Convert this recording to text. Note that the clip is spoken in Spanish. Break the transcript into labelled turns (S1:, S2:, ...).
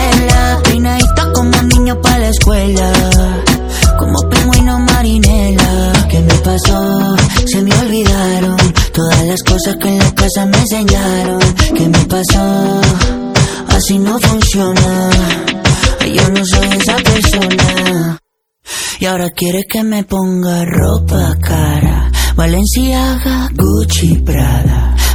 S1: verla Peinadita como niño para la escuela Como pingüino marinela ¿Qué me pasó? Se me olvidaron Todas las cosas que en la casa me enseñaron ¿Qué me pasó? Así no funciona Yo no soy esa persona y ahora quiere que me ponga ropa cara. Valenciaga, Gucci, Prada.